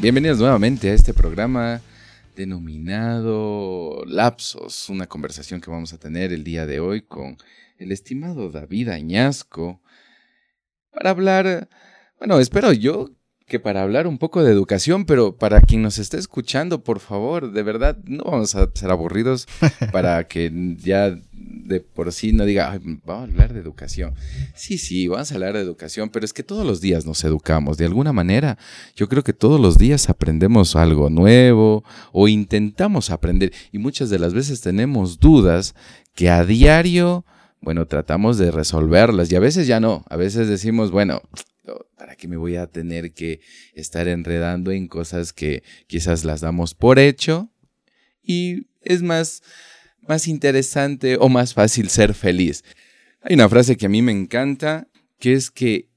bienvenidos nuevamente a este programa denominado Lapsos, una conversación que vamos a tener el día de hoy con el estimado David Añasco para hablar, bueno, espero yo que para hablar un poco de educación, pero para quien nos esté escuchando, por favor, de verdad, no vamos a ser aburridos para que ya de por sí no diga, vamos a hablar de educación. Sí, sí, vamos a hablar de educación, pero es que todos los días nos educamos. De alguna manera, yo creo que todos los días aprendemos algo nuevo o intentamos aprender y muchas de las veces tenemos dudas que a diario, bueno, tratamos de resolverlas y a veces ya no. A veces decimos, bueno, ¿para qué me voy a tener que estar enredando en cosas que quizás las damos por hecho? Y es más, más interesante o más fácil ser feliz. Hay una frase que a mí me encanta, que es que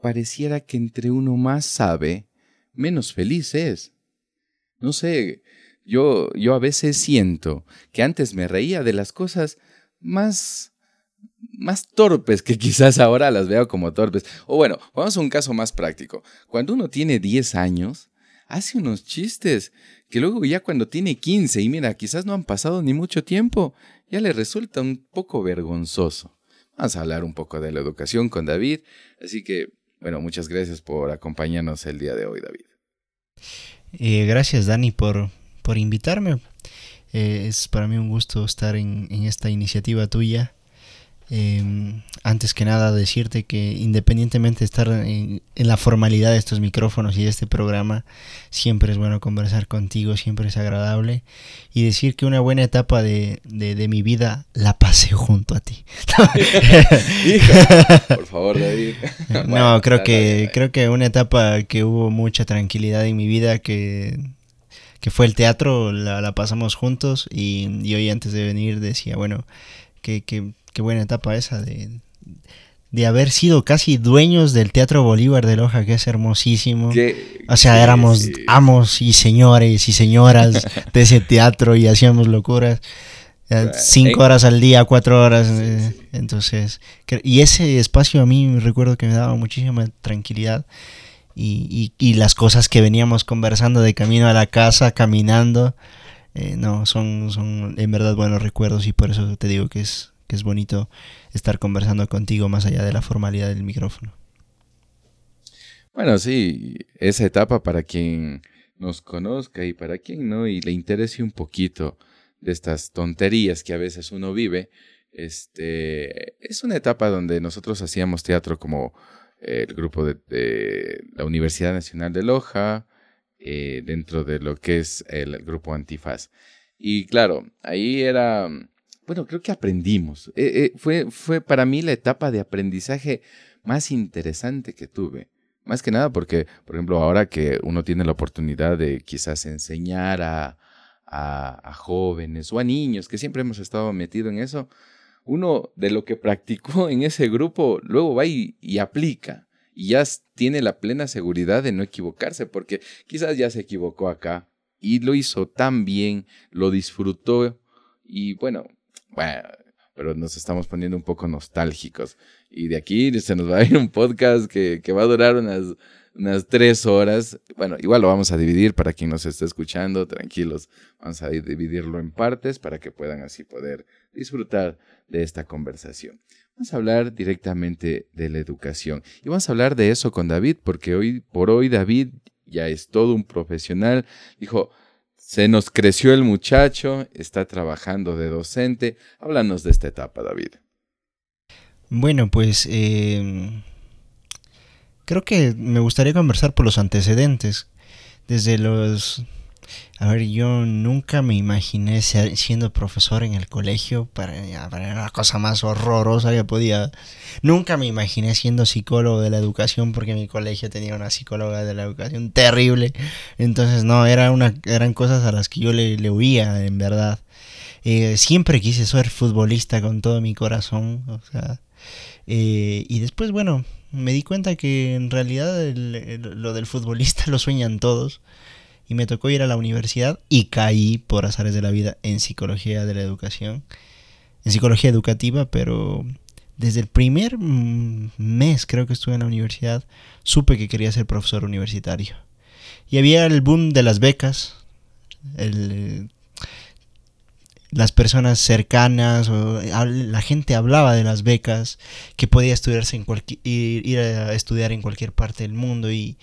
pareciera que entre uno más sabe, menos feliz es. No sé, yo, yo a veces siento que antes me reía de las cosas más más torpes que quizás ahora las veo como torpes. O bueno, vamos a un caso más práctico. Cuando uno tiene 10 años, hace unos chistes que luego ya cuando tiene 15 y mira, quizás no han pasado ni mucho tiempo, ya le resulta un poco vergonzoso. Vamos a hablar un poco de la educación con David. Así que, bueno, muchas gracias por acompañarnos el día de hoy, David. Eh, gracias, Dani, por, por invitarme. Eh, es para mí un gusto estar en, en esta iniciativa tuya. Eh, antes que nada decirte que independientemente de estar en, la formalidad de estos micrófonos y de este programa, siempre es bueno conversar contigo, siempre es agradable y decir que una buena etapa de, de, mi vida la pasé junto a ti. por favor, David. no, creo que, creo que una etapa que hubo mucha tranquilidad en mi vida que que fue el teatro, la, la pasamos juntos y, y, hoy antes de venir decía, bueno, que, que qué buena etapa esa de, de haber sido casi dueños del Teatro Bolívar de Loja, que es hermosísimo. o sea, éramos amos y señores y señoras de ese teatro y hacíamos locuras. Cinco horas al día, cuatro horas. Eh, entonces, y ese espacio a mí recuerdo que me daba muchísima tranquilidad. Y, y, las cosas que veníamos conversando de camino a la casa, caminando, eh, no, son, son en verdad buenos recuerdos y por eso te digo que es es bonito estar conversando contigo más allá de la formalidad del micrófono. Bueno, sí, esa etapa para quien nos conozca y para quien no y le interese un poquito de estas tonterías que a veces uno vive, este, es una etapa donde nosotros hacíamos teatro como eh, el grupo de, la Universidad Nacional de Loja, eh, dentro de lo que es el grupo Antifaz. Y claro, ahí era bueno, creo que aprendimos. Eh, eh, fue, fue para mí la etapa de aprendizaje más interesante que tuve. Más que nada porque, por ejemplo, ahora que uno tiene la oportunidad de quizás enseñar a, a, jóvenes o a niños, que siempre hemos estado metidos en eso, uno de lo que practicó en ese grupo luego va y, y aplica y ya tiene la plena seguridad de no equivocarse, porque quizás ya se equivocó acá y lo hizo tan bien, lo disfrutó y bueno, bueno, pero nos estamos poniendo un poco nostálgicos. Y de aquí se nos va a ir un podcast que, que va a durar unas, unas tres horas. Bueno, igual lo vamos a dividir para quien nos esté escuchando, tranquilos. Vamos a dividirlo en partes para que puedan así poder disfrutar de esta conversación. Vamos a hablar directamente de la educación. Y vamos a hablar de eso con David, porque hoy por hoy David ya es todo un profesional. Dijo, se nos creció el muchacho, está trabajando de docente. Háblanos de esta etapa, David. Bueno, pues em, creo que me gustaría conversar por los antecedentes. Desde los a ver, yo nunca me imaginé siendo profesor en el colegio para, para una cosa más horrorosa que podía. Nunca me imaginé siendo psicólogo de la educación porque mi colegio tenía una psicóloga de la educación terrible. Entonces, no, era una, eran cosas a las que yo le, le huía, en verdad. Eh, siempre quise ser futbolista con todo mi corazón. O sea, eh, y después, bueno, me di cuenta que en realidad lo del futbolista lo sueñan todos y me tocó ir a la universidad y caí por azares de la vida en psicología de la educación, en psicología educativa, pero desde el primer mes creo que estuve en la universidad supe que quería ser profesor universitario. y había el boom de las becas. Las personas cercanas o la gente hablaba de las becas que podía estudiarse en cualquier ir, a estudiar en cualquier parte del mundo y,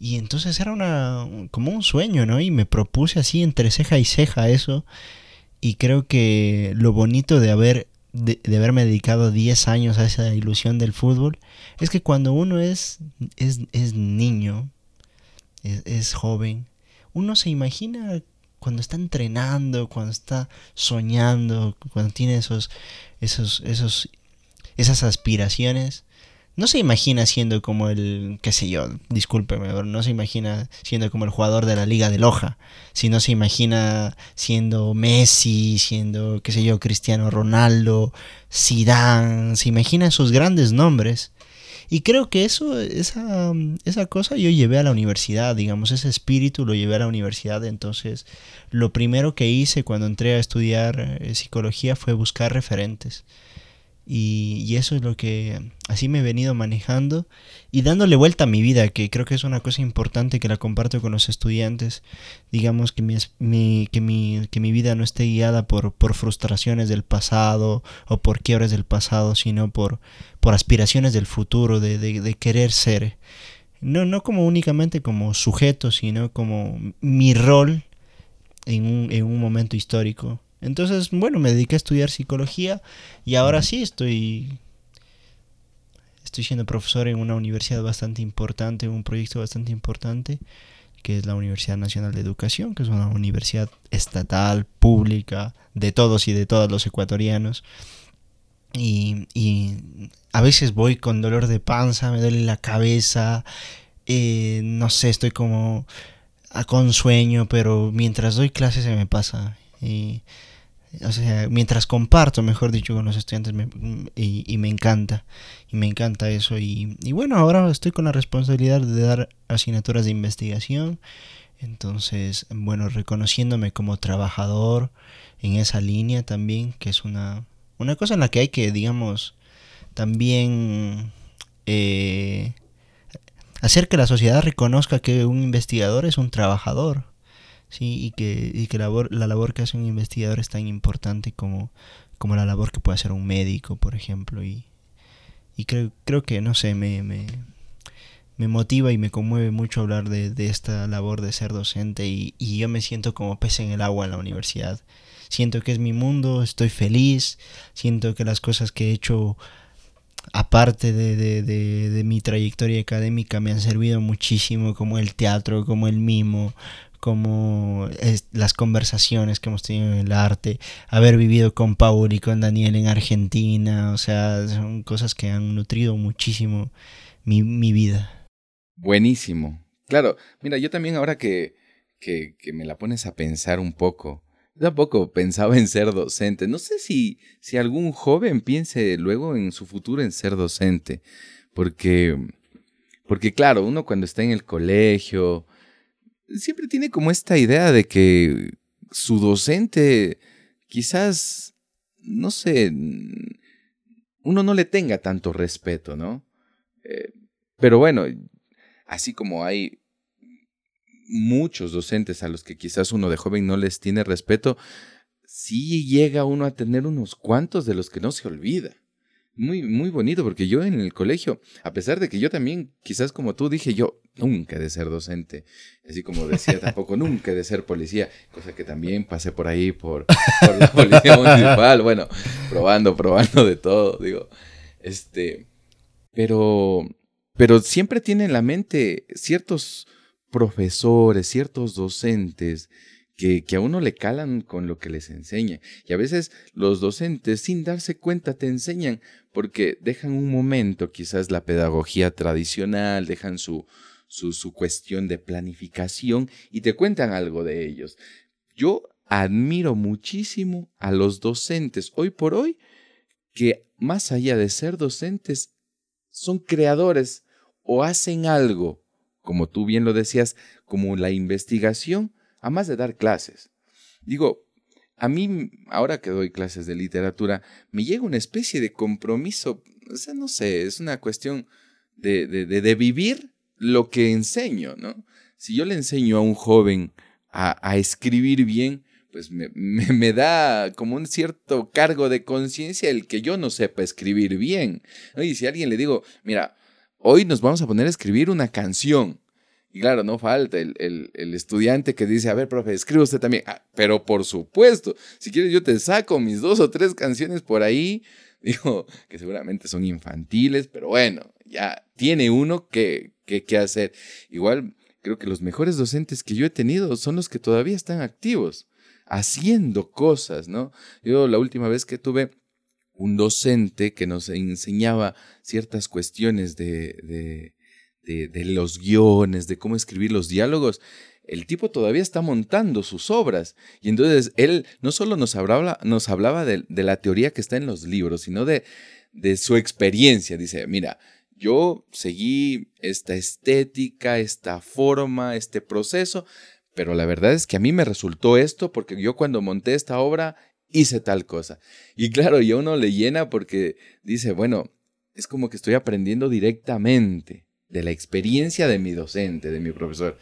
y entonces era una como un sueño no y me propuse así entre ceja y ceja eso. Y creo que lo bonito de haber de, haberme dedicado 10 años a esa ilusión del fútbol es que cuando uno es es, es niño es, es joven uno se imagina cuando está entrenando, cuando está soñando, cuando tiene esos, esos, esos, esas aspiraciones, no se imagina siendo como el, qué sé yo, discúlpeme, no se imagina siendo como el jugador de la Liga de Loja, sino se imagina siendo Messi, siendo, qué sé yo, Cristiano Ronaldo, Zidane, se imagina esos grandes nombres y creo que eso, esa, esa cosa yo llevé a la universidad, digamos, ese espíritu lo llevé a la universidad. Entonces, lo primero que hice cuando entré a estudiar eh, psicología fue buscar referentes. Y, eso es lo que así me he venido manejando y dándole vuelta a mi vida, que creo que es una cosa importante que la comparto con los estudiantes. Digamos que mi, que mi, que mi vida no esté guiada por, por frustraciones del pasado o por quiebres del pasado, sino por, por aspiraciones del futuro, de, de, querer ser. No, no como únicamente como sujeto, sino como mi rol en un, en un momento histórico. Entonces, bueno, me dediqué a estudiar psicología y ahora sí estoy estoy siendo profesor en una universidad bastante importante, un proyecto bastante importante, que es la Universidad Nacional de Educación, que es una universidad estatal, pública, de todos y de todos los ecuatorianos. Y, a veces voy con dolor de panza, me duele la cabeza, eh, no sé, estoy como con sueño, pero mientras doy clases se me pasa. Y o sea, mientras comparto, mejor dicho, con los estudiantes y, me encanta, y me encanta eso. Y, bueno, ahora estoy con la responsabilidad de dar asignaturas de investigación, entonces, bueno, reconociéndome como trabajador en esa línea también, que es una, una cosa en la que hay que, digamos, también eh, hacer que la sociedad reconozca que un investigador es un trabajador ¿sí? y que, y que la labor que hace un investigador es tan importante como, como la labor que puede hacer un médico, por ejemplo. Y, y creo, creo que, no sé, me, me, me motiva y me conmueve mucho hablar de, de esta labor de ser docente y, y, yo me siento como pez en el agua en la universidad. Siento que es mi mundo, estoy feliz, siento que las cosas que he hecho aparte de, de, de, de, mi trayectoria académica me han servido muchísimo como el teatro, como el mimo, como las conversaciones que hemos tenido en el arte, haber vivido con Paul y con Daniel en Argentina, o sea, son cosas que han nutrido muchísimo mi, mi vida. Buenísimo. Claro, mira, yo también ahora que, que, que me la pones a pensar un poco, tampoco pensaba en ser docente. No sé si, si algún joven piense luego en su futuro en ser docente, porque, porque claro, uno cuando está en el colegio, siempre tiene como esta idea de que su docente quizás, no sé, uno no le tenga tanto respeto, ¿no? Eh, pero bueno, así como hay muchos docentes a los que quizás uno de joven no les tiene respeto, sí llega uno a tener unos cuantos de los que no se olvida muy, muy bonito, porque yo en el colegio, a pesar de que yo también, quizás como tú dije, yo nunca he de ser docente, así como decía tampoco nunca he de ser policía, cosa que también pasé por ahí por, por la policía municipal, bueno, probando, probando de todo, digo, este, pero, pero siempre tiene en la mente ciertos profesores, ciertos docentes, que, a uno le calan con lo que les enseña. Y a veces los docentes, sin darse cuenta, te enseñan porque dejan un momento quizás la pedagogía tradicional, dejan su, su cuestión de planificación y te cuentan algo de ellos. Yo admiro muchísimo a los docentes hoy por hoy que más allá de ser docentes, son creadores o hacen algo, como tú bien lo decías, como la investigación a más de dar clases. Digo, a mí, ahora que doy clases de literatura, me llega una especie de compromiso, o sea, no sé, es una cuestión de, de, de, vivir lo que enseño, ¿no? si yo le enseño a un joven a, escribir bien, pues me, me, da como un cierto cargo de conciencia el que yo no sepa escribir bien. Y si a alguien le digo, mira, hoy nos vamos a poner a escribir una canción. Y claro, no falta el, el, estudiante que dice, a ver, profe, escribe usted también. Ah, pero por supuesto, si quieres yo te saco mis dos o tres canciones por ahí. Digo, que seguramente son infantiles, pero bueno, ya tiene uno que, que, que hacer. Igual, creo que los mejores docentes que yo he tenido son los que todavía están activos, haciendo cosas, ¿no? Yo la última vez que tuve un docente que nos enseñaba ciertas cuestiones de, los guiones, de cómo escribir los diálogos, el tipo todavía está montando sus obras. Y entonces él no solo nos hablaba, nos hablaba de, la teoría que está en los libros, sino de, de su experiencia. Dice, mira, yo seguí esta estética, esta forma, este proceso, pero la verdad es que a mí me resultó esto porque yo cuando monté esta obra hice tal cosa. Y claro, y uno le llena porque dice, bueno, es como que estoy aprendiendo directamente de la experiencia de mi docente, de mi profesor.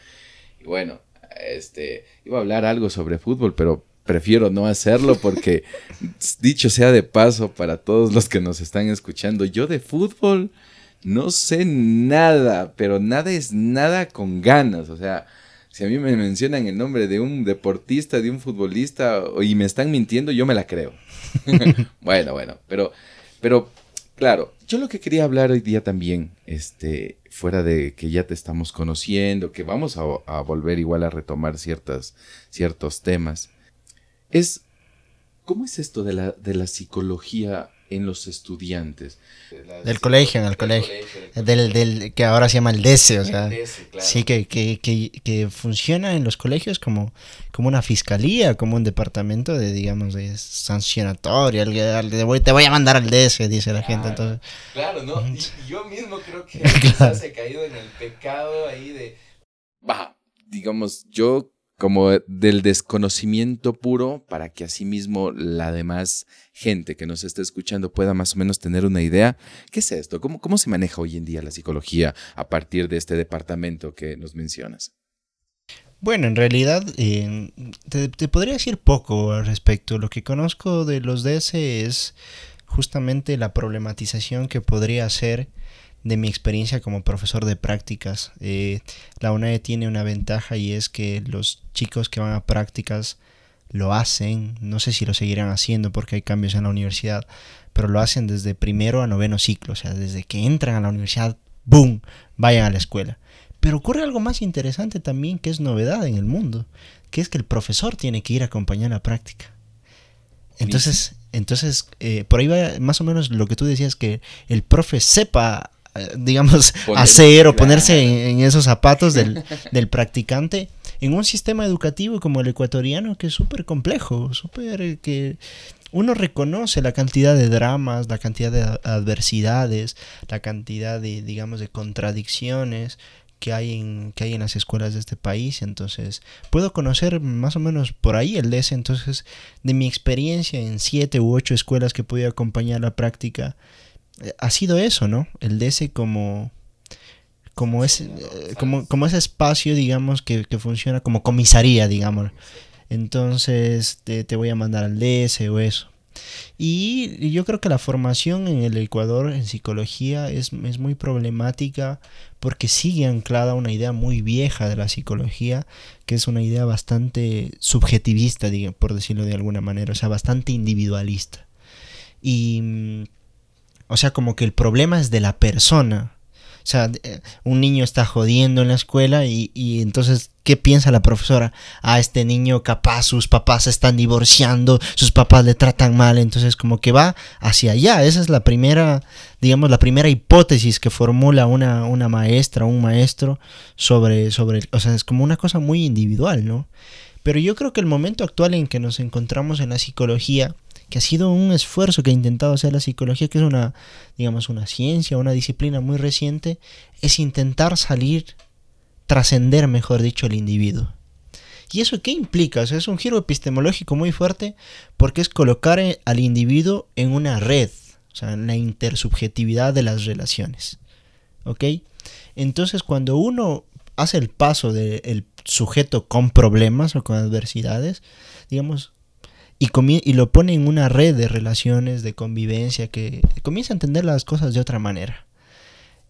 Y bueno, este, iba a hablar algo sobre fútbol, pero prefiero no hacerlo porque, dicho sea de paso para todos los que nos están escuchando, yo de fútbol no sé nada, pero nada es nada con ganas. O sea, si a mí me mencionan el nombre de un deportista, de un futbolista, y me están mintiendo, yo me la creo. bueno, bueno, pero, pero, claro, yo lo que quería hablar hoy día también, este, fuera de que ya te estamos conociendo, que vamos a, volver igual a retomar ciertas, ciertos temas, es, ¿cómo es esto de la, de la psicología en los estudiantes. Del colegio, en el colegio. Del, del, que ahora se llama el DESE, o sea. Sí, que, que, que, que, funciona en los colegios como, como una fiscalía, como un departamento de, digamos, de sancionatoria. Te voy, te voy a mandar al DESE, dice la gente. Entonces. Claro, ¿no? Y yo mismo creo que quizás he caído en el pecado ahí de. Baja, digamos, yo como del desconocimiento puro para que asimismo la demás gente que nos esté escuchando pueda más o menos tener una idea. ¿Qué es esto? ¿Cómo, cómo se maneja hoy en día la psicología a partir de este departamento que nos mencionas? Bueno, en realidad eh, te, te, podría decir poco al respecto. Lo que conozco de los DS es justamente la problematización que podría hacer de mi experiencia como profesor de prácticas. Eh, la UNED tiene una ventaja y es que los chicos que van a prácticas lo hacen, no sé si lo seguirán haciendo porque hay cambios en la universidad, pero lo hacen desde primero a noveno ciclo, o sea, desde que entran a la universidad, ¡boom!, vayan a la escuela. Pero ocurre algo más interesante también que es novedad en el mundo, que es que el profesor tiene que ir a acompañar la práctica. Entonces, entonces eh, por ahí va más o menos lo que tú decías, que el profe sepa digamos, hacer o ponerse en, esos zapatos del, del, practicante en un sistema educativo como el ecuatoriano que es súper complejo, súper que uno reconoce la cantidad de dramas, la cantidad de adversidades, la cantidad de, digamos, de contradicciones que hay en, que hay en las escuelas de este país. Entonces, puedo conocer más o menos por ahí el DES. Entonces, de mi experiencia en siete u ocho escuelas que pude acompañar la práctica, ha sido eso, ¿no? El DS como como ese, eh, como, como ese espacio, digamos, que, funciona como comisaría, digamos. Entonces te, voy a mandar al DS o eso. Y yo creo que la formación en el Ecuador en psicología es, es, muy problemática porque sigue anclada una idea muy vieja de la psicología, que es una idea bastante subjetivista, por decirlo de alguna manera, o sea, bastante individualista. Y mm, o sea, como que el problema es de la persona. O sea, eh, un niño está jodiendo en la escuela y, y, entonces, ¿qué piensa la profesora? Ah, este niño capaz, sus papás se están divorciando, sus papás le tratan mal, entonces como que va hacia allá. Esa es la primera, digamos, la primera hipótesis que formula una, una maestra, un maestro sobre, sobre, o sea, es como una cosa muy individual, ¿no? Pero yo creo que el momento actual en que nos encontramos en la psicología, que ha sido un esfuerzo que ha intentado hacer la psicología, que es una, digamos, una ciencia, una disciplina muy reciente, es intentar salir, trascender, mejor dicho, el individuo. ¿Y eso qué implica? O sea, es un giro epistemológico muy fuerte porque es colocar al individuo en una red, o sea, en la intersubjetividad de las relaciones. ¿Ok? Entonces, cuando uno hace el paso del sujeto con problemas o con adversidades, digamos, y, y lo pone en una red de relaciones, de convivencia, que comienza a entender las cosas de otra manera.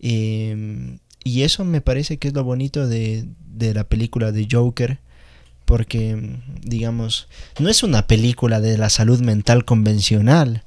Em, y eso me parece que es lo bonito de, de la película de Joker, porque, digamos, no es una película de la salud mental convencional,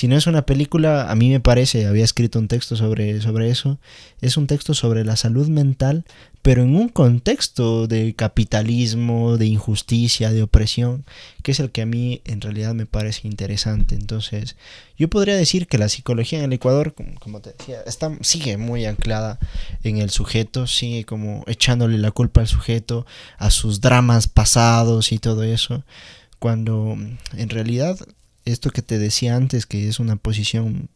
si no es una película, a mí me parece, había escrito un texto sobre, sobre eso, es un texto sobre la salud mental, pero en un contexto de capitalismo, de injusticia, de opresión, que es el que a mí en realidad me parece interesante. Entonces, yo podría decir que la psicología en el Ecuador, como te decía, está, sigue muy anclada en el sujeto, sigue como echándole la culpa al sujeto, a sus dramas pasados y todo eso, cuando en realidad esto que te decía antes, que es una posición,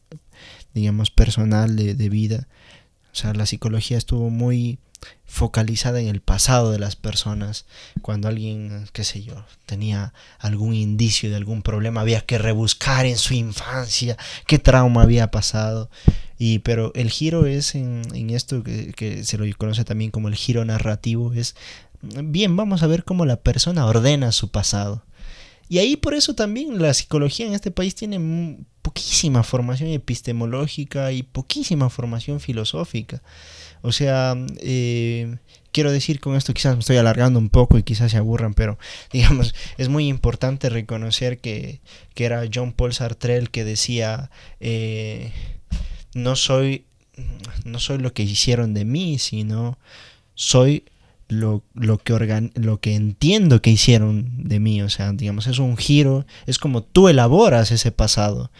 digamos, personal de, vida, o sea, la psicología estuvo muy focalizada en el pasado de las personas. Cuando alguien, qué sé yo, tenía algún indicio de algún problema, había que rebuscar en su infancia qué trauma había pasado. Y, pero el giro es en, en esto que, que, se lo conoce también como el giro narrativo, es, bien, vamos a ver cómo la persona ordena su pasado. Y ahí por eso también la psicología en este país tiene poquísima formación epistemológica y poquísima formación filosófica. O sea, eh, quiero decir con esto, quizás me estoy alargando un poco y quizás se aburran, pero digamos, es muy importante reconocer que, que era John Paul Sartre el que decía, eh, no soy, no soy lo que hicieron de mí, sino soy lo, que lo que entiendo que hicieron de mí. O sea, digamos, es un giro, es como tú elaboras ese pasado.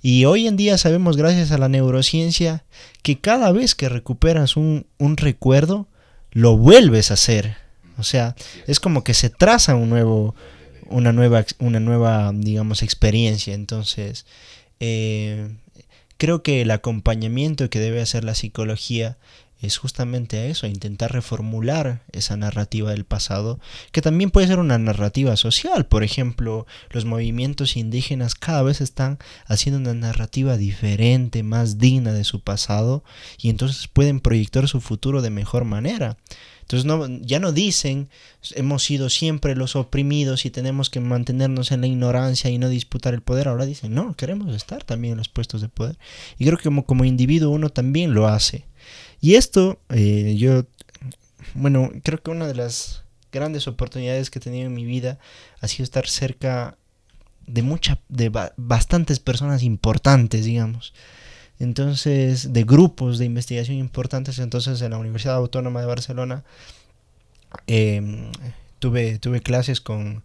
Y hoy en día sabemos, gracias a la neurociencia, que cada vez que recuperas un, un recuerdo, lo vuelves a hacer. O sea, es como que se traza un nuevo, una nueva, una nueva, digamos, experiencia. Entonces, eh, creo que el acompañamiento que debe hacer la psicología es justamente a eso, a intentar reformular esa narrativa del pasado, que también puede ser una narrativa social. Por ejemplo, los movimientos indígenas cada vez están haciendo una narrativa diferente, más digna de su pasado, y entonces pueden proyectar su futuro de mejor manera. Entonces no, ya no dicen hemos sido siempre los oprimidos y tenemos que mantenernos en la ignorancia y no disputar el poder. Ahora dicen no, queremos estar también en los puestos de poder. Y creo que como, como individuo uno también lo hace. Y esto, eh, yo, bueno, creo que una de las grandes oportunidades que he tenido en mi vida ha sido estar cerca de mucha, de bastantes personas importantes, digamos. Entonces, de grupos de investigación importantes. Entonces, en la Universidad Autónoma de Barcelona em, tuve, tuve clases con,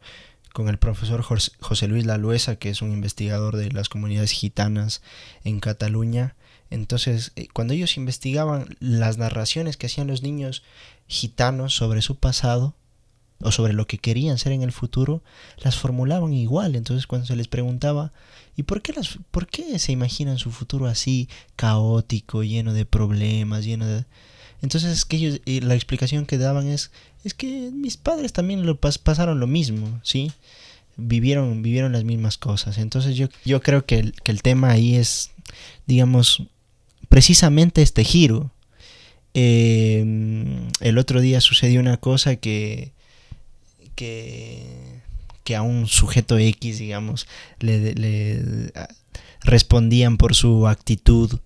con el profesor José Luis Laluesa, que es un investigador de las comunidades gitanas en Cataluña. Entonces, eh, cuando ellos investigaban las narraciones que hacían los niños gitanos sobre su pasado o sobre lo que querían ser en el futuro, las formulaban igual. Entonces, cuando se les preguntaba, ¿y por qué, las, por qué se imaginan su futuro así caótico, lleno de problemas, lleno de... Entonces, que ellos, eh, la explicación que daban es, es que mis padres también lo pasaron lo mismo, ¿sí? Vivieron, vivieron las mismas cosas. Entonces, yo, yo creo que que el tema ahí es, digamos, precisamente este giro. Em, el otro día sucedió una cosa que, que, a un sujeto X, digamos, le, respondían por su actitud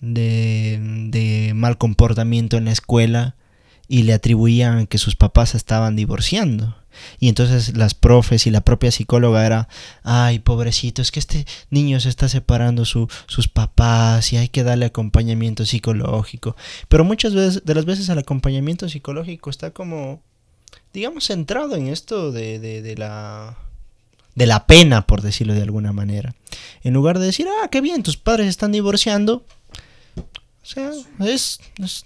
de, de, mal comportamiento en la escuela y le atribuían que sus papás estaban divorciando. Y entonces las profes y la propia psicóloga era, ay, pobrecito, es que este niño se está separando su, sus papás y hay que darle acompañamiento psicológico. Pero muchas veces, de las veces el acompañamiento psicológico está como, digamos, centrado en esto de, de, de la de la pena, por decirlo de alguna manera. En lugar de decir, ah, qué bien, tus padres están divorciando, o sea, es,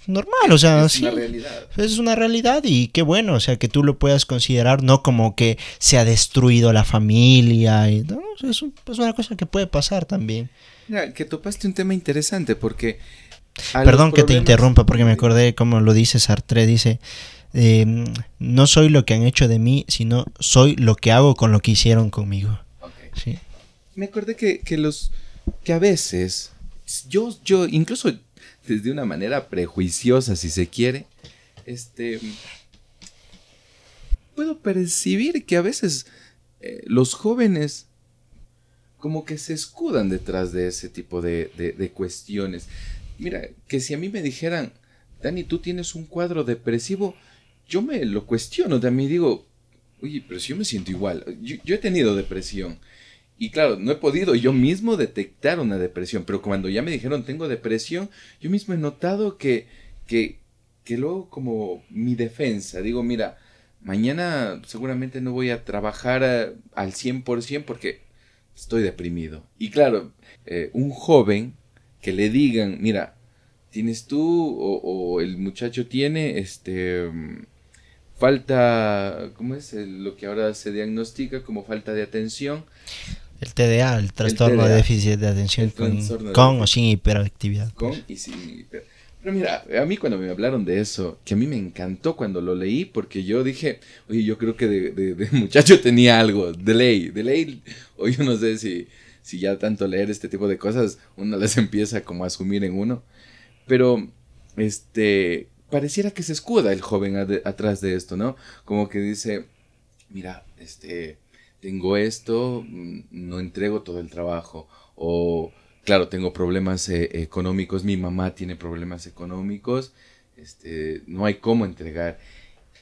normal, o sea, es una realidad. Es una realidad y qué bueno, o sea, que tú lo puedas considerar no como que se ha destruido la familia, y, no, es, una cosa que puede pasar también. Mira, que topaste un tema interesante porque... Perdón que te interrumpa porque me acordé como lo dice Sartre, dice, em, no soy lo que han hecho de mí, sino soy lo que hago con lo que hicieron conmigo. ¿Sí? Me acordé que, que los que a veces yo, yo incluso desde una manera prejuiciosa, si se quiere, este, puedo percibir que a veces eh, los jóvenes como que se escudan detrás de ese tipo de, de, cuestiones. Mira, que si a mí me dijeran, Dani, tú tienes un cuadro depresivo, yo me lo cuestiono, también digo, oye, pero si yo me siento igual, yo, he tenido depresión. Y claro, no he podido yo mismo detectar una depresión, pero cuando ya me dijeron tengo depresión, yo mismo he notado que, que, que luego como mi defensa, digo, mira, mañana seguramente no voy a trabajar eh, al 100% porque estoy deprimido. Y claro, eh, un joven que le digan, mira, tienes tú o, el muchacho tiene este mm, falta, ¿cómo es? lo que ahora se diagnostica como falta de atención. El TDA, el trastorno de déficit de atención con, o sin hiperactividad. Con y sin hiperactividad. Pero mira, a mí cuando me hablaron de eso, que a mí me encantó cuando lo leí, porque yo dije, oye, yo creo que de, muchacho tenía algo, de ley, de ley, o yo no sé si, si ya tanto leer este tipo de cosas, uno las empieza como a asumir en uno. Pero, este, pareciera que se escuda el joven atrás de esto, ¿no? Como que dice, mira, este, tengo esto, mm, no entrego todo el trabajo, o claro, tengo problemas eh, económicos, mi mamá tiene problemas económicos, este, no hay cómo entregar.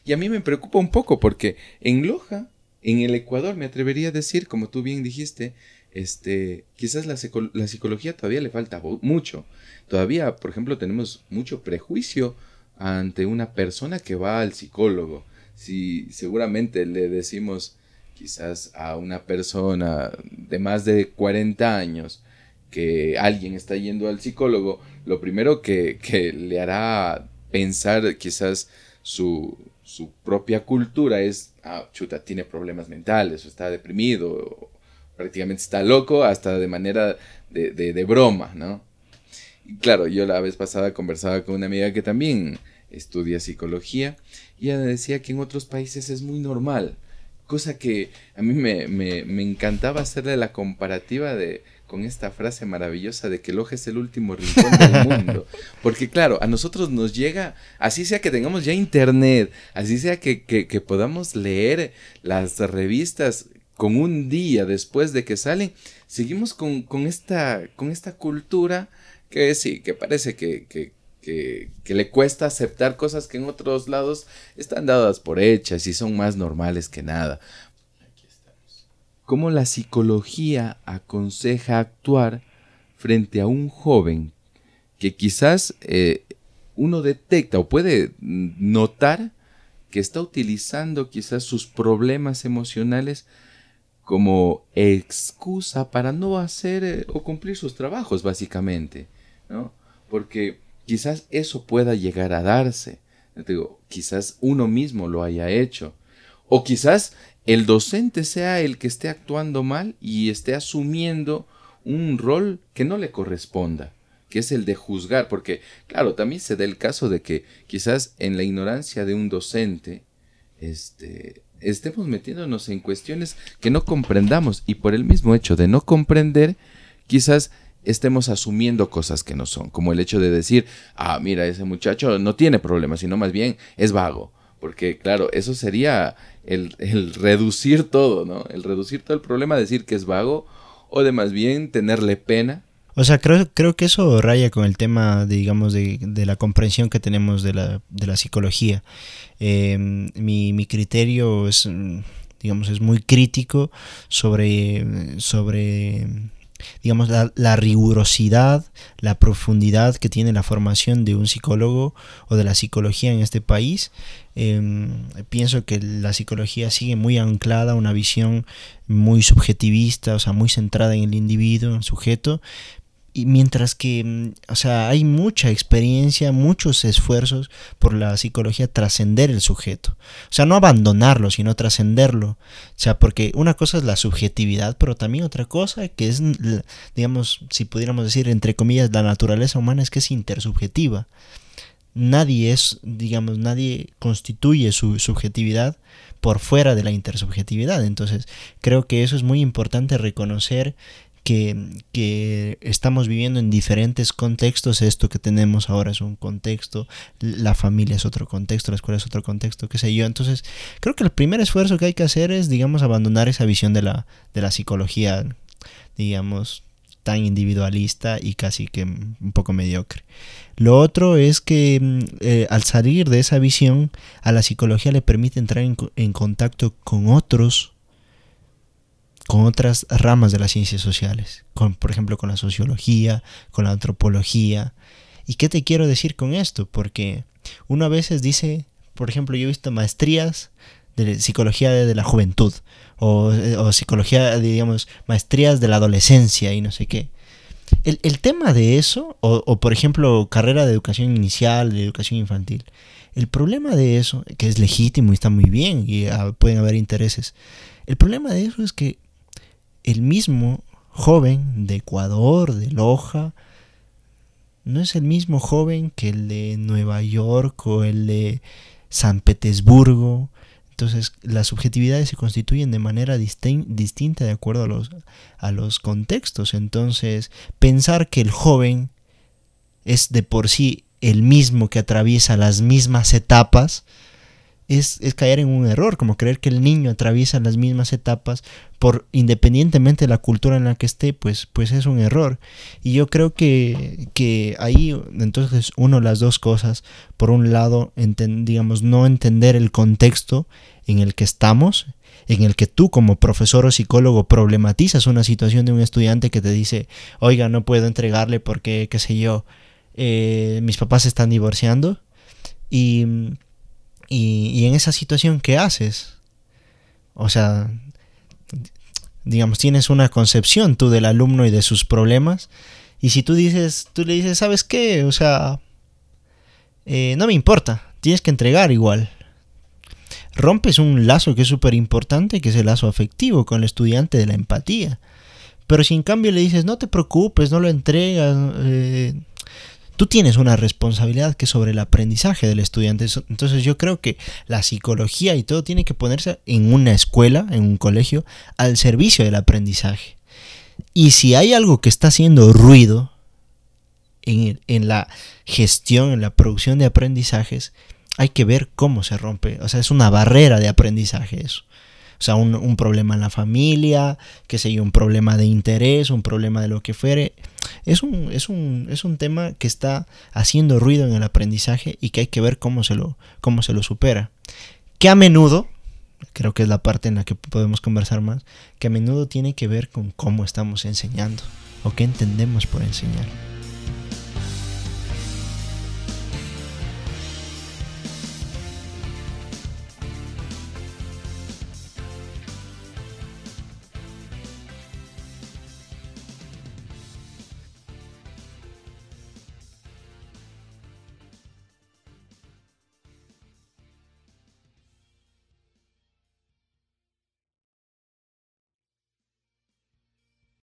Y a mí me preocupa un poco porque en Loja, en el Ecuador, me atrevería a decir, como tú bien dijiste, este, quizás la, la psicología todavía le falta mucho. Todavía, por ejemplo, tenemos mucho prejuicio ante una persona que va al psicólogo. Si seguramente le decimos quizás a una persona de más de 40 años, que alguien está yendo al psicólogo, lo primero que, le hará pensar quizás su, propia cultura es, ah, chuta, tiene problemas mentales, o está deprimido, o prácticamente está loco, hasta de manera de, de, broma, ¿no? Y claro, yo la vez pasada conversaba con una amiga que también estudia psicología y ella decía que en otros países es muy normal, cosa que a mí me, me, me encantaba hacerle la comparativa de con esta frase maravillosa de que el ojo es el último rincón del mundo. Porque claro, a nosotros nos llega, así sea que tengamos ya internet, así sea que, que, podamos leer las revistas con un día después de que salen, seguimos con, con, esta, con esta cultura que sí, que parece que, que, que, le cuesta aceptar cosas que en otros lados están dadas por hechas y son más normales que nada cómo la psicología aconseja actuar frente a un joven que quizás eh, uno detecta o puede notar que está utilizando quizás sus problemas emocionales como excusa para no hacer eh, o cumplir sus trabajos, básicamente, ¿no? Porque quizás eso pueda llegar a darse. Digo, quizás uno mismo lo haya hecho. O quizás el docente sea el que esté actuando mal y esté asumiendo un rol que no le corresponda, que es el de juzgar, porque claro, también se da el caso de que quizás en la ignorancia de un docente, este, estemos metiéndonos en cuestiones que no comprendamos y por el mismo hecho de no comprender, quizás estemos asumiendo cosas que no son, como el hecho de decir, ah, mira, ese muchacho no tiene problemas, sino más bien es vago porque, claro, eso sería el, reducir todo, ¿no? El reducir todo el problema, decir que es vago o de más bien tenerle pena. O sea, creo, creo que eso raya con el tema, digamos, de, de la comprensión que tenemos de la, de la psicología. Em, mi, mi criterio es, digamos, es muy crítico sobre, sobre digamos, la, rigurosidad, la profundidad que tiene la formación de un psicólogo o de la psicología en este país. Em, pienso que la psicología sigue muy anclada a una visión muy subjetivista, o sea, muy centrada en el individuo, en el sujeto, y mientras que, mm, o sea, hay mucha experiencia, muchos esfuerzos por la psicología trascender el sujeto. O sea, no abandonarlo, sino trascenderlo. O sea, porque una cosa es la subjetividad, pero también otra cosa que es, digamos, si pudiéramos decir, entre comillas, la naturaleza humana es que es intersubjetiva. Nadie es, digamos, nadie constituye su subjetividad por fuera de la intersubjetividad. Entonces, creo que eso es muy importante reconocer que, estamos viviendo en diferentes contextos. Esto que tenemos ahora es un contexto, la familia es otro contexto, la escuela es otro contexto, qué sé yo. Entonces, creo que el primer esfuerzo que hay que hacer es, digamos, abandonar esa visión de la, de la psicología, digamos, tan individualista y casi que un poco mediocre. Lo otro es que mm, eh, al salir de esa visión, a la psicología le permite entrar en, en contacto con otros con otras ramas de las ciencias sociales, con, por ejemplo con la sociología, con la antropología. ¿Y qué te quiero decir con esto? Porque uno a veces dice, por ejemplo, yo he visto maestrías de psicología de la juventud o, psicología, digamos, maestrías de la adolescencia y no sé qué. El, tema de eso, o, o, por ejemplo, carrera de educación inicial, de educación infantil, el problema de eso, que es legítimo y está muy bien y ah, pueden haber intereses, el problema de eso es que el mismo joven de Ecuador, de Loja, no es el mismo joven que el de Nueva York o el de San Petersburgo. Entonces las subjetividades se constituyen de manera distinta de acuerdo a los, a los contextos. Entonces pensar que el joven es de por sí el mismo que atraviesa las mismas etapas, es, caer en un error, como creer que el niño atraviesa las mismas etapas por independientemente de la cultura en la que esté, pues, pues es un error. Y yo creo que, que ahí entonces uno las dos cosas, por un lado, digamos, no entender el contexto en el que estamos, en el que tú como profesor o psicólogo problematizas una situación de un estudiante que te dice, oiga, no puedo entregarle porque, qué sé yo, eh, mis papás están divorciando. Y y, en esa situación, ¿qué haces? O sea, digamos, tienes una concepción tú del alumno y de sus problemas. Y si tú dices, tú le dices, ¿sabes qué? O sea, eh, no me importa, tienes que entregar igual. Rompes un lazo que es súper importante, que es el lazo afectivo con el estudiante de la empatía. Pero si en cambio le dices, no te preocupes, no lo entregas, eh, tú tienes una responsabilidad que es sobre el aprendizaje del estudiante. Entonces yo creo que la psicología y todo tiene que ponerse en una escuela, en un colegio, al servicio del aprendizaje. Y si hay algo que está haciendo ruido en, en la gestión, en la producción de aprendizajes, hay que ver cómo se rompe. O sea, es una barrera de aprendizaje eso. Sea, un, problema en la familia, que sé yo, un problema de interés, un problema de lo que fuere. Es un, es un, es un tema que está haciendo ruido en el aprendizaje y que hay que ver cómo se lo, cómo se lo supera. Que a menudo, creo que es la parte en la que podemos conversar más, que a menudo tiene que ver con cómo estamos enseñando o qué entendemos por enseñar.